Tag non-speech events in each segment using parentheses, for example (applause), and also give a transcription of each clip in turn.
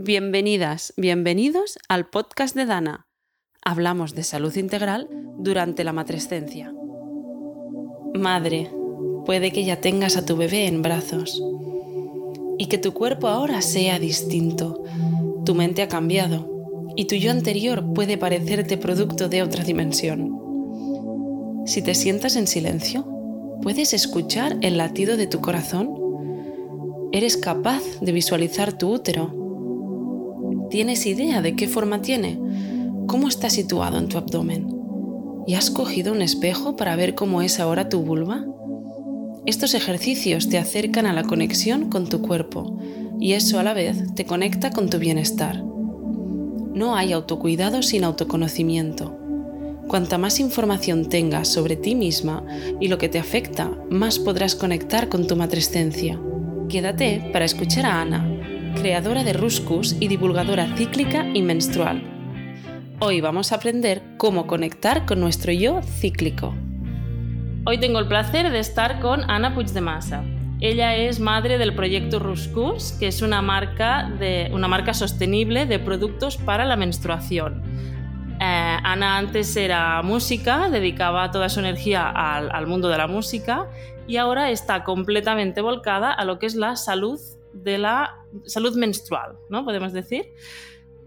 Bienvenidas, bienvenidos al podcast de Dana. Hablamos de salud integral durante la matrescencia. Madre, puede que ya tengas a tu bebé en brazos y que tu cuerpo ahora sea distinto. Tu mente ha cambiado y tu yo anterior puede parecerte producto de otra dimensión. Si te sientas en silencio, ¿puedes escuchar el latido de tu corazón? ¿Eres capaz de visualizar tu útero? ¿Tienes idea de qué forma tiene? ¿Cómo está situado en tu abdomen? ¿Y has cogido un espejo para ver cómo es ahora tu vulva? Estos ejercicios te acercan a la conexión con tu cuerpo y eso a la vez te conecta con tu bienestar. No hay autocuidado sin autoconocimiento. Cuanta más información tengas sobre ti misma y lo que te afecta, más podrás conectar con tu matrescencia. Quédate para escuchar a Ana, creadora de Ruscus y divulgadora cíclica y menstrual. Hoy vamos a aprender cómo conectar con nuestro yo cíclico. Hoy tengo el placer de estar con Ana Puigdemasa. Ella es madre del proyecto Ruscus, que es una marca, de, una marca sostenible de productos para la menstruación. Eh, Ana antes era música, dedicaba toda su energía al, al, mundo de la música y ahora está completamente volcada a lo que es la salud de la salud menstrual, ¿no? Podemos decir.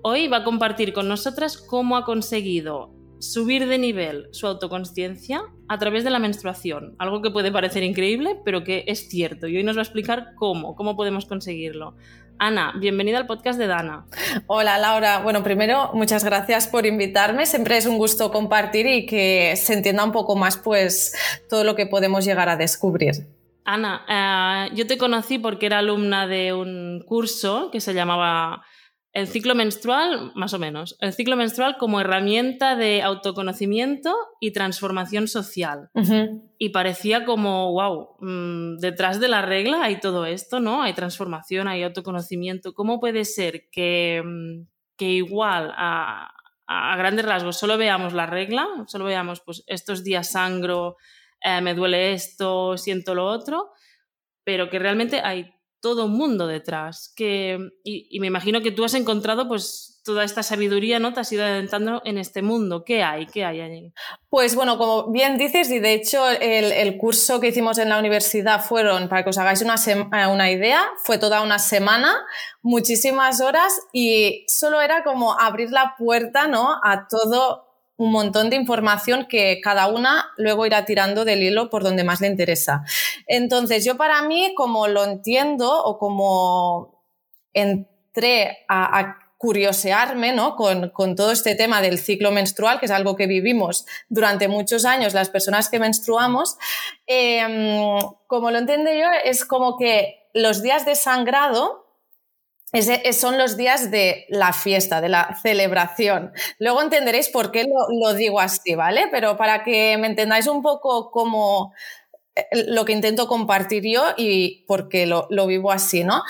Hoy va a compartir con nosotras cómo ha conseguido subir de nivel su autoconsciencia a través de la menstruación, algo que puede parecer increíble, pero que es cierto. Y hoy nos va a explicar cómo, cómo podemos conseguirlo. Ana, bienvenida al podcast de Dana. Hola Laura. Bueno, primero, muchas gracias por invitarme. Siempre es un gusto compartir y que se entienda un poco más pues todo lo que podemos llegar a descubrir. Ana, eh, yo te conocí porque era alumna de un curso que se llamaba el ciclo menstrual, más o menos. El ciclo menstrual como herramienta de autoconocimiento y transformación social. Y parecía como, wow, mm, detrás de la regla hay todo esto, ¿no? Hay transformación, hay autoconocimiento. ¿Cómo puede ser que, mm, que igual a, a, grandes rasgos solo veamos la regla, solo veamos, pues estos días sangro, eh, me duele esto, siento lo otro, pero que realmente hay todo un mundo detrás. Que, y, me imagino que tú has encontrado pues toda esta sabiduría, ¿no? Te has ido adentrando en este mundo. ¿Qué hay? ¿Qué hay allí? Pues bueno, como bien dices, y de hecho el, curso que hicimos en la universidad fueron, para que os hagáis una, eh, una idea, fue toda una semana, muchísimas horas y solo era como abrir la puerta, ¿no? A todo un montón de información que cada una luego irá tirando del hilo por donde más le interesa. Entonces, yo para mí, como lo entiendo o como entré a, curiosearme ¿no? con, todo este tema del ciclo menstrual, que es algo que vivimos durante muchos años las personas que menstruamos, em, como lo entiendo yo, es como que los días de sangrado son los días de la fiesta, de la celebración. Luego entenderéis por qué lo, digo así, ¿vale? Pero para que me entendáis un poco cómo eh, lo que intento compartir yo y por qué lo, lo vivo así, ¿no?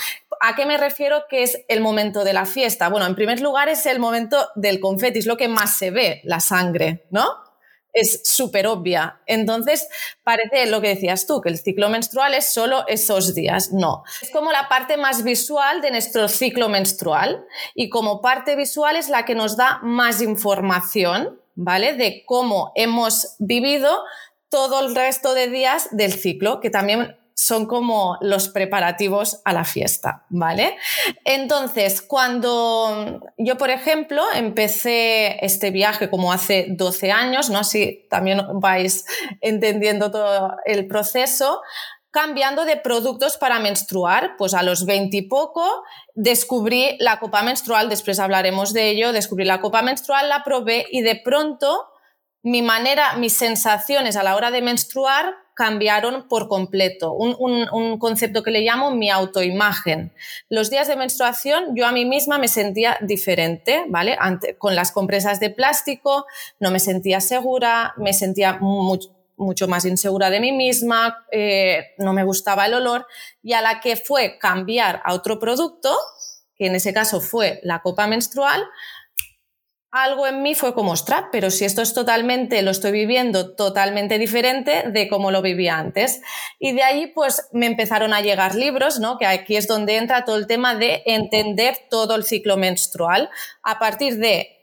¿A qué me refiero que es el momento de la fiesta? Bueno, en primer lugar es el momento del confeti, es lo que más se ve, la sangre, ¿no? Es súper obvia. Entonces, parece lo que decías tú, que el ciclo menstrual es solo esos días. No. Es como la parte más visual de nuestro ciclo menstrual y como parte visual es la que nos da más información, ¿vale? De cómo hemos vivido todo el resto de días del ciclo, que también son como los preparativos a la fiesta, ¿vale? Entonces, cuando yo, por ejemplo, empecé este viaje como hace 12 años, ¿no? Así también vais entendiendo todo el proceso, cambiando de productos para menstruar, pues a los 20 y poco descubrí la copa menstrual, después hablaremos de ello, descubrí la copa menstrual, la probé y de pronto mi manera, mis sensaciones a la hora de menstruar cambiaron por completo. Un, concepto que le llamo mi autoimagen. Los días de menstruación yo a mí misma me sentía diferente, ¿vale? con las compresas de plástico no me sentía segura, me sentía mucho más insegura de mí misma, eh, no me gustaba el olor y a la que fue cambiar a otro producto, que en ese caso fue la copa menstrual, algo en mí fue como, ostras, pero si esto es totalmente, lo estoy viviendo totalmente diferente de cómo lo vivía antes. Y de ahí, pues, me empezaron a llegar libros, ¿no? Que aquí es donde entra todo el tema de entender todo el ciclo menstrual. A partir de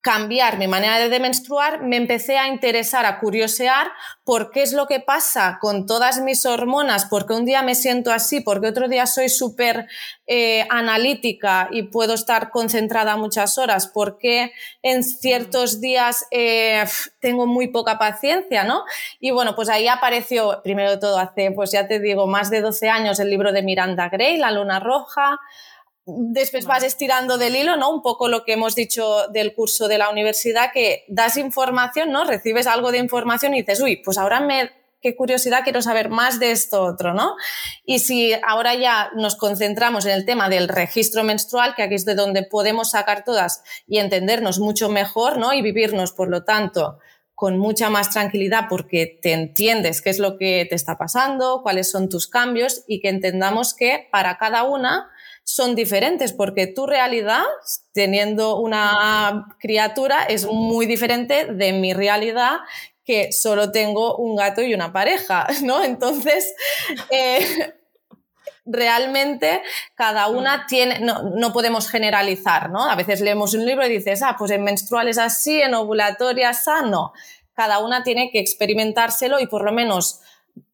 cambiar mi manera de menstruar, me empecé a interesar, a curiosear por qué es lo que pasa con todas mis hormonas, por qué un día me siento así, por qué otro día soy súper eh, analítica y puedo estar concentrada muchas horas, por qué en ciertos días eh, tengo muy poca paciencia, ¿no? Y bueno, pues ahí apareció, primero de todo, hace, pues ya te digo, más de 12 años el libro de Miranda Gray, La Luna Roja, después vas estirando del hilo, ¿no? Un poco lo que hemos dicho del curso de la universidad, que das información, ¿no? Recibes algo de información y dices, uy, pues ahora me, qué curiosidad, quiero saber más de esto otro, ¿no? Y si ahora ya nos concentramos en el tema del registro menstrual, que aquí es de donde podemos sacar todas y entendernos mucho mejor, ¿no? Y vivirnos, por lo tanto, con mucha más tranquilidad porque te entiendes qué es lo que te está pasando, cuáles son tus cambios y que entendamos que para cada una son diferentes porque tu realidad, teniendo una criatura, es muy diferente de mi realidad que solo tengo un gato y una pareja, (laughs) ¿no? Entonces, (laughs) eh, realmente cada una tiene, no, podemos generalizar, ¿no? A veces leemos un libro y dices, ah, pues en menstrual es así, en ovulatoria no. Cada una tiene que experimentárselo y por lo menos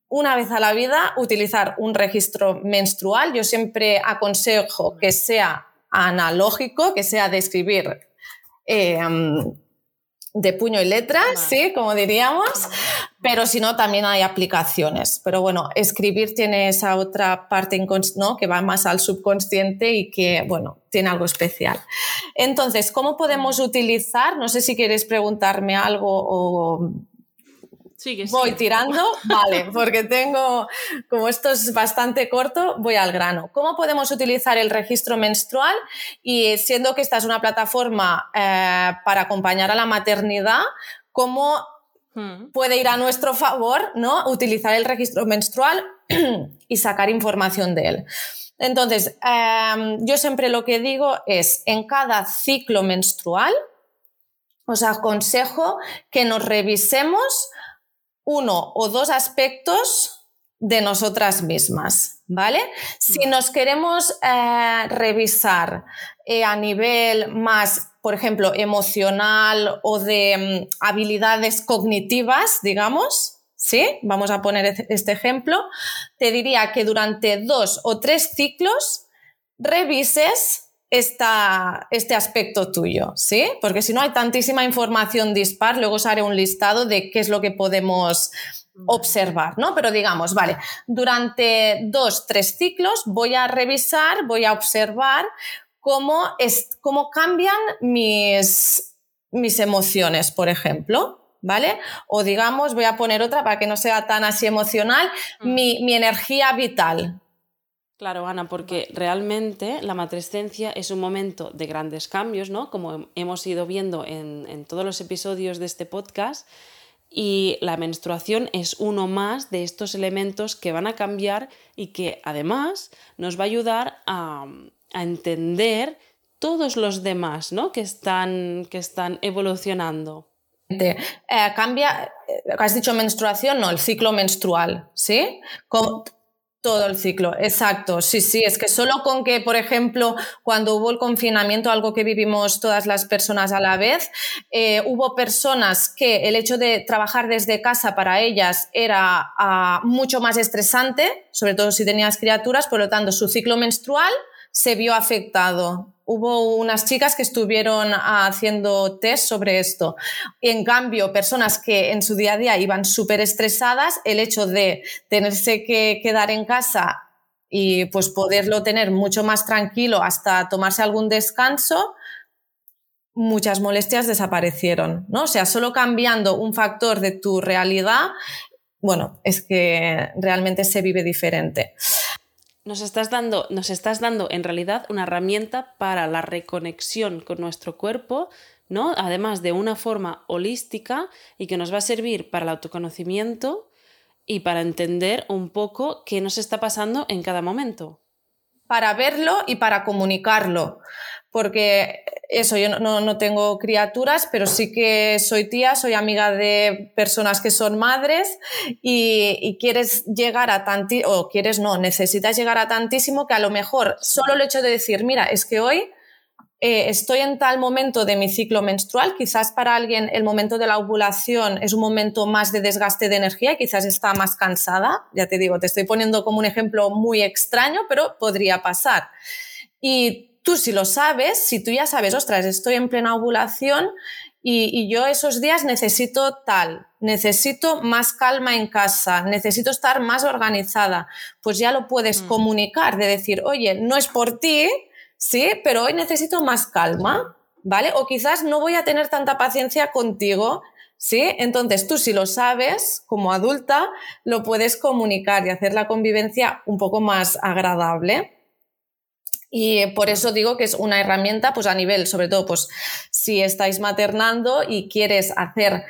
una vez a la vida utilizar un registro menstrual. Yo siempre aconsejo que sea analógico, que sea de escribir eh, de puño y letra, sí, como diríamos, pero si no, también hay aplicaciones. Pero bueno, escribir tiene esa otra parte ¿no? que va más al subconsciente y que, bueno, tiene algo especial. Entonces, ¿cómo podemos utilizar? No sé si quieres preguntarme algo o Voy tirando, vale, porque tengo, como esto es bastante corto, voy al grano. ¿Cómo podemos utilizar el registro menstrual? Y siendo que esta es una plataforma eh, para acompañar a la maternidad, ¿cómo hmm. puede ir a nuestro favor ¿no? utilizar el registro menstrual (clears throat) y sacar información de él? Entonces, em, yo siempre lo que digo es, en cada ciclo menstrual, os aconsejo que nos revisemos uno o dos aspectos de nosotras mismas, ¿vale? Si mm. nos queremos eh, revisar eh, a nivel más, por ejemplo, emocional o de mm, habilidades cognitivas, digamos, ¿sí? Vamos a poner este ejemplo. Te diría que durante dos o tres ciclos revises este aspecto tuyo, ¿sí? Porque si no hay tantísima información dispar, luego os haré un listado de qué es lo que podemos observar, ¿no? Pero digamos, vale, durante dos, tres ciclos voy a revisar, voy a observar cómo, es, cómo cambian mis, mis emociones, por ejemplo. ¿Vale? O digamos, voy a poner otra para que no sea tan así emocional, mm. mi, mi energía vital, Claro, Ana, porque realmente la matrescencia es un momento de grandes cambios, ¿no? Como hemos ido viendo en, todos los episodios de este podcast, y la menstruación es uno más de estos elementos que van a cambiar y que además nos va a ayudar a, entender todos los demás, ¿no? Que están, que están evolucionando. Eh, cambia, eh, has dicho menstruación, no, el ciclo menstrual, ¿sí? Todo el ciclo, exacto. Sí, sí, es que solo con que, por ejemplo, cuando hubo el confinamiento, algo que vivimos todas las personas a la vez, eh, hubo personas que el hecho de trabajar desde casa para ellas era ah, mucho más estresante, sobre todo si tenías criaturas, por lo tanto, su ciclo menstrual se vio afectado. Hubo unas chicas que estuvieron haciendo test sobre esto. En cambio, personas que en su día a día iban súper estresadas, el hecho de tenerse que quedar en casa y pues poderlo tener mucho más tranquilo hasta tomarse algún descanso, muchas molestias desaparecieron, ¿no? O sea, solo cambiando un factor de tu realidad, bueno, es que realmente se vive diferente nos estás dando, nos estás dando en realidad una herramienta para la reconexión con nuestro cuerpo, ¿no? Además de una forma holística y que nos va a servir para el autoconocimiento y para entender un poco qué nos está pasando en cada momento. Para verlo y para comunicarlo. Porque eso, yo no, tengo criaturas, pero sí que soy tía, soy amiga de personas que son madres y, quieres llegar a tantísimo, o quieres no, necesitas llegar a tantísimo que a lo mejor solo el hecho de decir, mira, es que hoy eh, estoy en tal momento de mi ciclo menstrual, quizás para alguien el momento de la ovulación es un momento más de desgaste de energía quizás está más cansada, ya te digo, te estoy poniendo como un ejemplo muy extraño, pero podría pasar. Y Tú si lo sabes, si tú ya sabes, ostras, estoy en plena ovulación y, yo esos días necesito tal, necesito más calma en casa, necesito estar más organizada, pues ya lo puedes mm. comunicar, de decir, oye, no es por ti, sí, pero hoy necesito más calma, ¿vale? O quizás no voy a tener tanta paciencia contigo, ¿sí? Entonces tú si lo sabes, como adulta, lo puedes comunicar y hacer la convivencia un poco más agradable. Y por eso digo que es una herramienta, pues a nivel, sobre todo, pues si estáis maternando y quieres hacer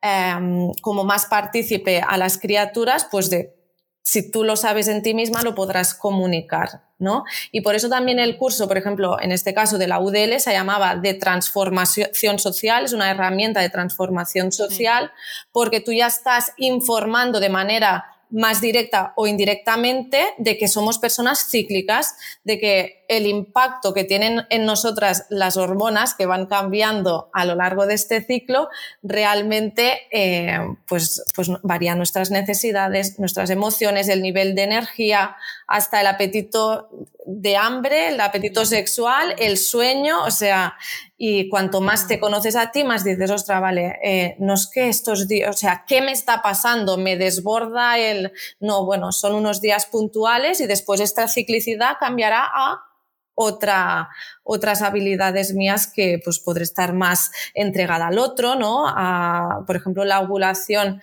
em, como más partícipe a las criaturas, pues de si tú lo sabes en ti misma, lo podrás comunicar, ¿no? Y por eso también el curso, por ejemplo, en este caso de la UDL, se llamaba de transformación social, es una herramienta de transformación social, porque tú ya estás informando de manera más directa o indirectamente de que somos personas cíclicas, de que el impacto que tienen en nosotras las hormonas que van cambiando a lo largo de este ciclo realmente eh, pues, pues varían nuestras necesidades, nuestras emociones, el nivel de energía, hasta el apetito de hambre, el apetito sexual, el sueño, o sea, y cuanto más te conoces a ti, más dices, ostra, vale, eh, no es que estos días, o sea, ¿qué me está pasando? ¿Me desborda el...? No, bueno, son unos días puntuales y después esta ciclicidad cambiará a otra, otras habilidades mías que pues podré estar más entregada al otro, ¿no? A, por ejemplo, la ovulación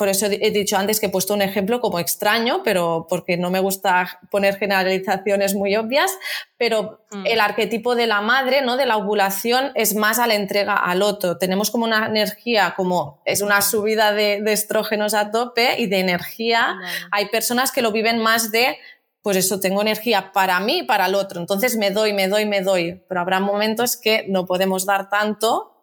por eso he dicho antes que he puesto un ejemplo como extraño, pero porque no me gusta poner generalizaciones muy obvias, pero mm. el arquetipo de la madre, ¿no? De la ovulación es más a la entrega al otro. Tenemos como una energía, como es una subida de, estrógenos a tope y de energía. Hay personas que lo viven más de pues eso, tengo energía para mí y para el otro. Entonces me doy, me doy, me doy. Pero habrá momentos que no podemos dar tanto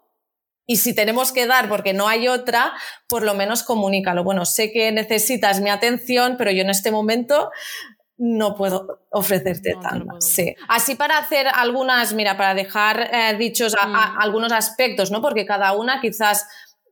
y si tenemos que dar porque no hay otra, por lo menos comunícalo. Bueno, sé que necesitas mi atención, pero yo en este momento no puedo ofrecerte tanto. Sí. Así para hacer algunas, mira, para dejar eh, dichos mm. algunos aspectos, ¿no? Porque cada una quizás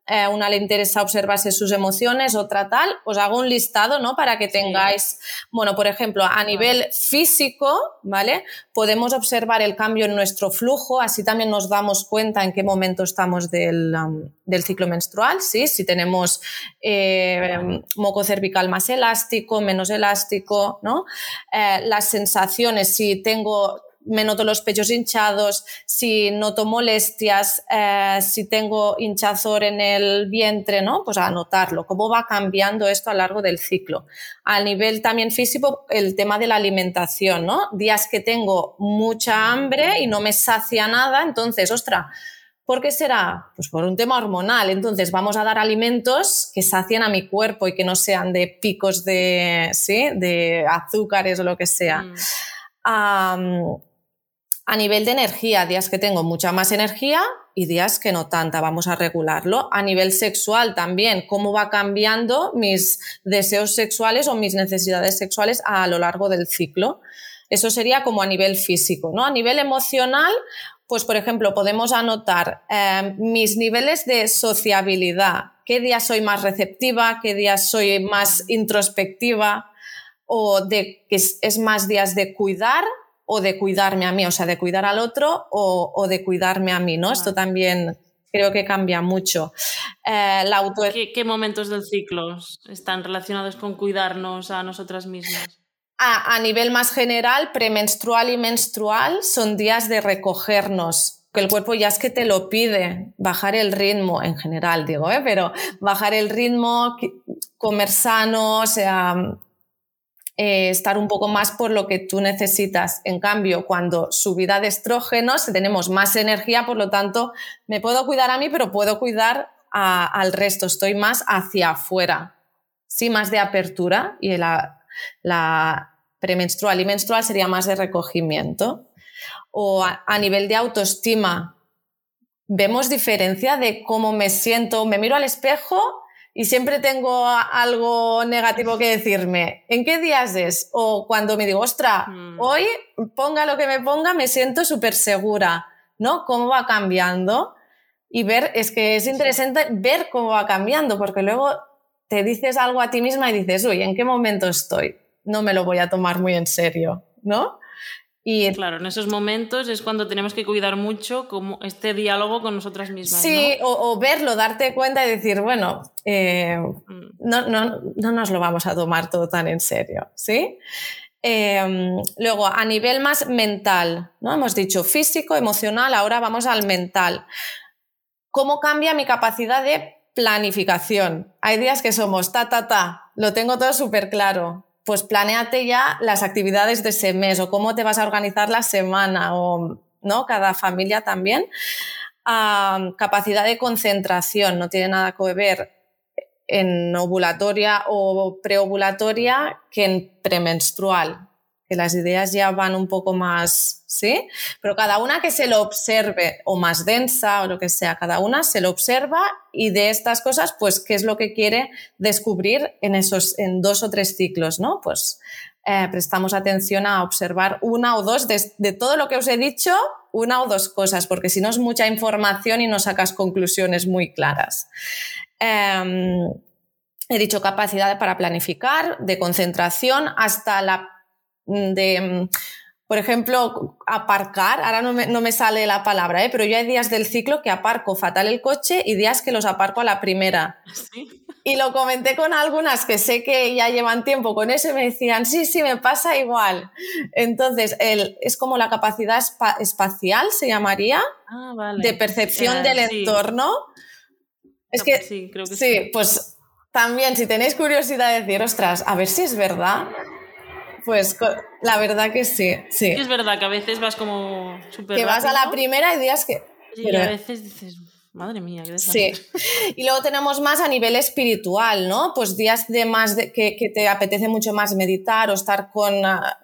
eh, una le interesa observarse sus emociones, otra tal, os hago un listado, ¿no? Para que tengáis, bueno, por ejemplo, a nivel físico, ¿vale? Podemos observar el cambio en nuestro flujo, así también nos damos cuenta en qué momento estamos del, um, ciclo menstrual, ¿sí? Si tenemos eh, moco cervical más elástico, menos elástico, ¿no? Eh, las sensaciones, si tengo me noto los pechos hinchados, si noto molestias, eh, si tengo hinchazor en el vientre, ¿no? Pues a notarlo, cómo va cambiando esto a lo largo del ciclo. A nivel también físico, el tema de la alimentación, ¿no? Días que tengo mucha hambre y no me sacia nada, entonces, ostra, ¿Por qué será? Pues por un tema hormonal. Entonces vamos a dar alimentos que sacien a mi cuerpo y que no sean de picos de, ¿sí? de azúcares o lo que sea. Mm. A nivel de energía, días que tengo mucha más energía y días que no tanta, vamos a regularlo. A nivel sexual también, cómo va cambiando mis deseos sexuales o mis necesidades sexuales a lo largo del ciclo. Eso sería como a nivel físico, ¿no? A nivel emocional, pues por ejemplo, podemos anotar eh, mis niveles de sociabilidad. ¿Qué días soy más receptiva? ¿Qué días soy más introspectiva? ¿O de que es más días de cuidar o de cuidarme a mí, o sea, de cuidar al otro o, de cuidarme a mí, ¿no? Esto también creo que cambia mucho. Eh, la auto... ¿Qué, momentos del ciclo están relacionados con cuidarnos a nosotras mismas? A, nivel más general, premenstrual y menstrual son días de recogernos, que el cuerpo ya es que te lo pide, bajar el ritmo, en general digo, ¿eh? pero bajar el ritmo, comer sano, o sea, eh, estar un poco más por lo que tú necesitas. En cambio, cuando subida de estrógenos, tenemos más energía, por lo tanto, me puedo cuidar a mí, pero puedo cuidar al resto. Estoy más hacia afuera. Sí, más de apertura y la, la premenstrual y menstrual sería más de recogimiento. O a, nivel de autoestima, vemos diferencia de cómo me siento, me miro al espejo y siempre tengo algo negativo que decirme. ¿En qué días es? O cuando me digo, ostra, mm. hoy ponga lo que me ponga, me siento súper segura, ¿no? ¿Cómo va cambiando? Y ver, es que es interesante ver cómo va cambiando, porque luego te dices algo a ti misma y dices, uy, ¿en qué momento estoy? No me lo voy a tomar muy en serio, ¿no? Y claro, en esos momentos es cuando tenemos que cuidar mucho como este diálogo con nosotras mismas. Sí, o, verlo, darte cuenta y decir, bueno, eh, mm. no, no, no, nos lo vamos a tomar todo tan en serio, ¿sí? Em, luego, a nivel más mental, ¿no? Hemos dicho físico, emocional, ahora vamos al mental. ¿Cómo cambia mi capacidad de planificación? Hay días que somos ta, ta, ta, lo tengo todo súper claro pues planéate ya las actividades de ese mes o cómo te vas a organizar la semana o ¿no? cada familia también. capacidad de concentración, no tiene nada que ver en ovulatoria o preovulatoria que en premenstrual que las ideas ya van un poco más, ¿sí? Pero cada una que se lo observe, o más densa, o lo que sea, cada una se lo observa y de estas cosas, pues, ¿qué es lo que quiere descubrir en esos, en dos o tres ciclos, ¿no? Pues eh, prestamos atención a observar una o dos de, todo lo que os he dicho, una o dos cosas, porque si no es mucha información y no sacas conclusiones muy claras. Em, he dicho capacidad para planificar, de concentración, hasta la de, mm, por ejemplo, aparcar, ahora no me, sale la palabra, ¿eh? pero yo hay días del ciclo que aparco fatal el coche y días que los aparco a la primera. Y lo comenté con algunas que sé que ya llevan tiempo con eso y me decían, sí, sí, me pasa igual. Entonces, el, es como la capacidad espacial, se llamaría, ah, de percepción del entorno. Es que, sí, creo que sí, pues también si tenéis curiosidad de decir, ostras, a ver si es verdad, pues la verdad que sí, sí. Es verdad que a veces vas como súper. Que vas a la primera y días que. Y a veces dices, madre mía, qué Sí. Y luego tenemos más a nivel espiritual, ¿no? Pues días de más de, que, te apetece mucho más meditar o estar con. Ah,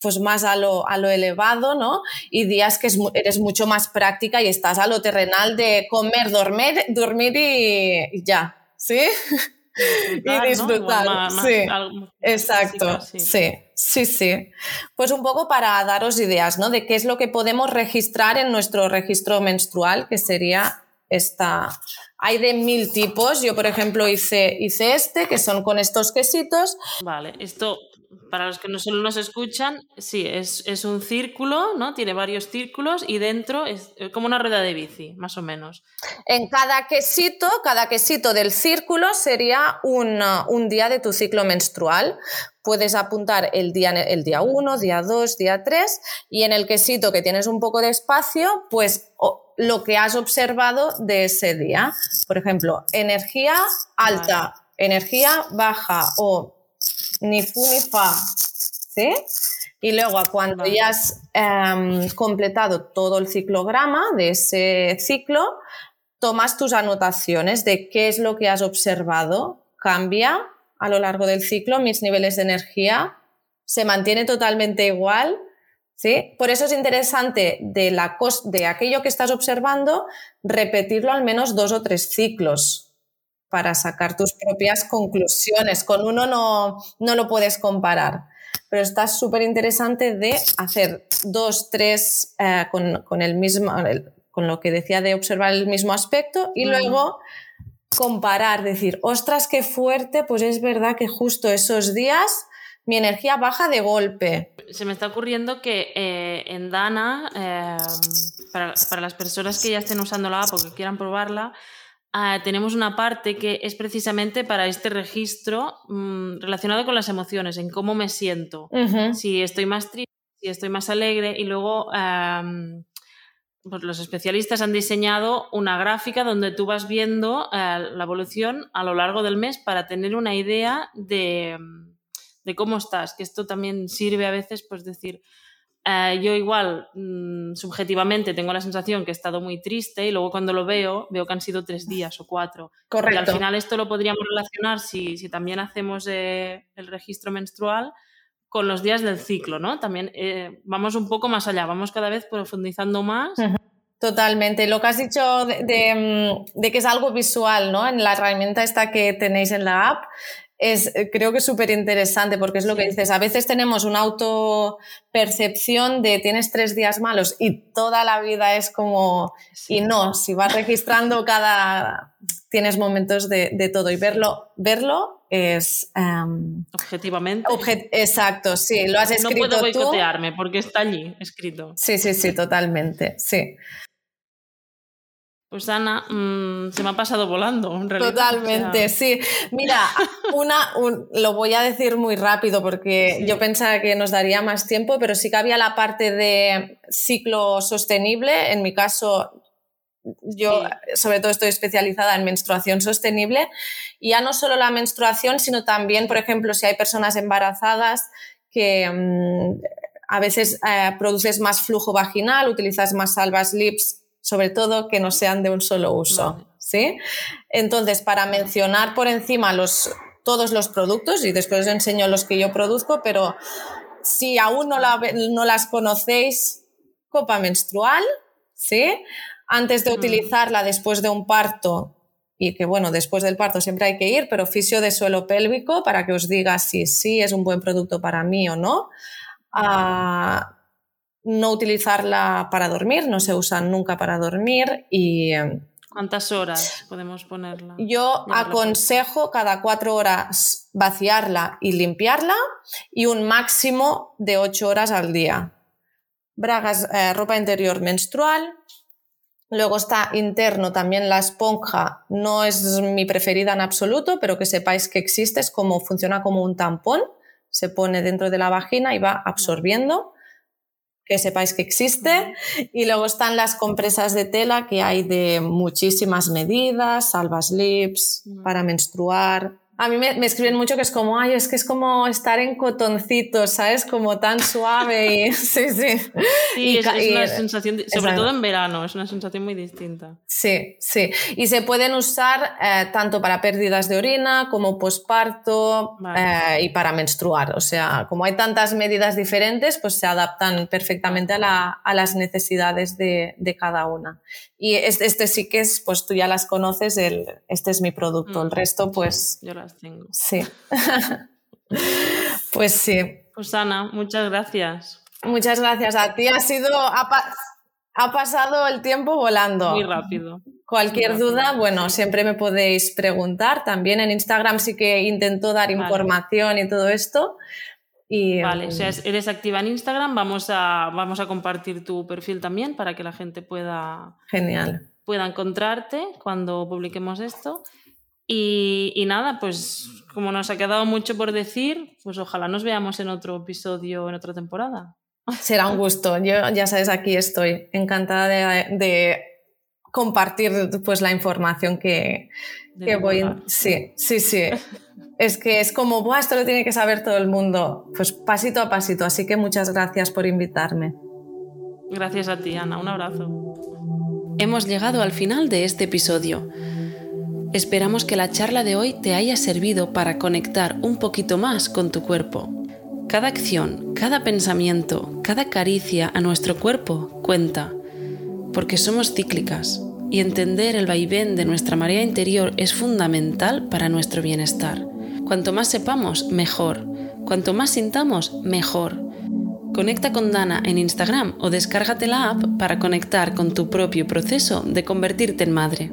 pues más a lo, a lo elevado, ¿no? Y días que eres mucho más práctica y estás a lo terrenal de comer, dormir, dormir y ya, ¿sí? (laughs) y disfrutar. sí, exacto. Sí. sí, sí, Pues un poco para daros ideas, ¿no? De qué es lo que podemos registrar en nuestro registro menstrual, que sería esta. Hay de mil tipos. Yo, por ejemplo, hice, hice este, que son con estos quesitos. Vale, esto para los que no solo nos escuchan, sí, es, es, un círculo, ¿no? Tiene varios círculos y dentro es como una rueda de bici, más o menos. En cada quesito, cada quesito del círculo sería un, un día de tu ciclo menstrual. Puedes apuntar el día, el día 1, día 2, día 3 y en el quesito que tienes un poco de espacio, pues lo que has observado de ese día. Por ejemplo, energía alta, energía baja o ni fu ni fa, ¿sí? Y luego, cuando ya has em, completado todo el ciclograma de ese ciclo, tomas tus anotaciones de qué es lo que has observado, cambia a lo largo del ciclo, mis niveles de energía, se mantiene totalmente igual, ¿sí? Por eso es interesante de, la de aquello que estás observando, repetirlo al menos dos o tres ciclos, para sacar tus propias conclusiones. Con uno no, no lo puedes comparar, pero está súper interesante de hacer dos, tres eh, con, el mismo, con lo que decía de observar el mismo aspecto y luego comparar, decir, ostras, qué fuerte, pues es verdad que justo esos días mi energía baja de golpe. Se me está ocurriendo que eh, en Dana, eh, para, para, las personas que ya estén usando la app o que quieran probarla, Ah, tenemos una parte que es precisamente para este registro mm, relacionado con las emociones, en cómo me siento, si estoy más triste, si estoy más alegre y luego pues los especialistas han diseñado una gráfica donde tú vas viendo eh, la evolución a lo largo del mes para tener una idea de, de cómo estás, que esto también sirve a veces, pues decir, eh, yo igual, mm, subjetivamente, tengo la sensación que he estado muy triste y luego cuando lo veo, veo que han sido tres días o cuatro. Correcto. Y al final esto lo podríamos relacionar si, si también hacemos eh, el registro menstrual con los días del ciclo, ¿no? También eh, vamos un poco más allá, vamos cada vez profundizando más. Totalmente. Lo que has dicho de, mm, de, que es algo visual, ¿no? En la herramienta esta que tenéis en la app, es, eh, creo que es súper interesante porque es lo que dices. A veces tenemos una autopercepción de tienes tres días malos y toda la vida es como. Y no, si vas registrando (laughs) cada. Tienes momentos de, de todo y verlo, verlo es. Em, Objetivamente. exacto, sí, lo has escrito. No puedo boicotearme porque está allí escrito. Sí, sí, sí, totalmente. Sí. Pues Ana, mm, se me ha pasado volando, en realidad. Totalmente, sí. Mira, una, lo voy a decir muy rápido porque yo pensaba que nos daría más tiempo, pero sí que había la parte de ciclo sostenible. En mi caso, yo sobre todo estoy especializada en menstruación sostenible. Y ya no solo la menstruación, sino también, por ejemplo, si hay personas embarazadas que mm, a veces eh, produces más flujo vaginal, utilizas más salvas lips sobre todo que no sean de un solo uso. ¿sí? Entonces, para mencionar por encima los, todos los productos, y después os enseño los que yo produzco, pero si aún no, la, no las conocéis, copa menstrual, ¿sí? Antes de mm. utilizarla después de un parto, y que bueno, después del parto siempre hay que ir, pero fisio de suelo pélvico para que os diga si sí es un buen producto para mí o no. Ah, no utilizarla para dormir, no se usa nunca para dormir y... Em, ¿Cuántas horas podemos ponerla? Yo aconsejo cada cuatro horas vaciarla y limpiarla y un máximo de ocho horas al día. Bragas, eh, ropa interior menstrual. Luego está interno también la esponja. No es mi preferida en absoluto, pero que sepáis que existe, es como funciona como un tampón. Se pone dentro de la vagina y va absorbiendo que sepáis que existe. Y luego están las compresas de tela que hay de muchísimas medidas, salvas lips, para menstruar, a mí me, escriben mucho que es como, ay, es que es como estar en cotoncito, ¿sabes? Como tan suave y (laughs) sí, sí. Sí, es, una sensación, sobre todo en verano, es una sensación muy distinta. Sí, sí. Y se pueden usar eh, tanto para pérdidas de orina como posparto eh, y para menstruar. O sea, como hay tantas medidas diferentes, pues se adaptan perfectamente a, la, a las necesidades de, de, cada una. Y este, este, sí que es, pues tú ya las conoces, el, este es mi producto. El mm. resto, pues... Yo las tengo. Sí. (laughs) pues sí. Pues Ana, muchas gracias. Muchas gracias a ti. Ha sido... Ha, pasado el tiempo volando. Muy rápido. Cualquier duda, bueno, siempre me podéis preguntar. También en Instagram sí que intento dar información y todo esto. Y, vale, o sea, eres activa en Instagram, vamos a, vamos a compartir tu perfil también para que la gente pueda, Genial. pueda encontrarte cuando publiquemos esto. Y, y, nada, pues como nos ha quedado mucho por decir, pues ojalá nos veamos en otro episodio, en otra temporada. Será un gusto. Yo ya sabes, aquí estoy encantada de, de compartir pues la información que, que voy. Sí, sí, sí. es que es como, Buah, esto lo tiene que saber todo el mundo. Pues pasito a pasito. Así que muchas gracias por invitarme. Gracias a ti, Ana. Un abrazo. Hemos llegado al final de este episodio. Esperamos que la charla de hoy te haya servido para conectar un poquito más con tu cuerpo. Cada acción, cada pensamiento, cada caricia a nuestro cuerpo cuenta, porque somos cíclicas y entender el vaivén de nuestra marea interior es fundamental para nuestro bienestar. Cuanto más sepamos, mejor. Cuanto más sintamos, mejor. Conecta con Dana en Instagram o descárgate la app para conectar con tu propio proceso de convertirte en madre.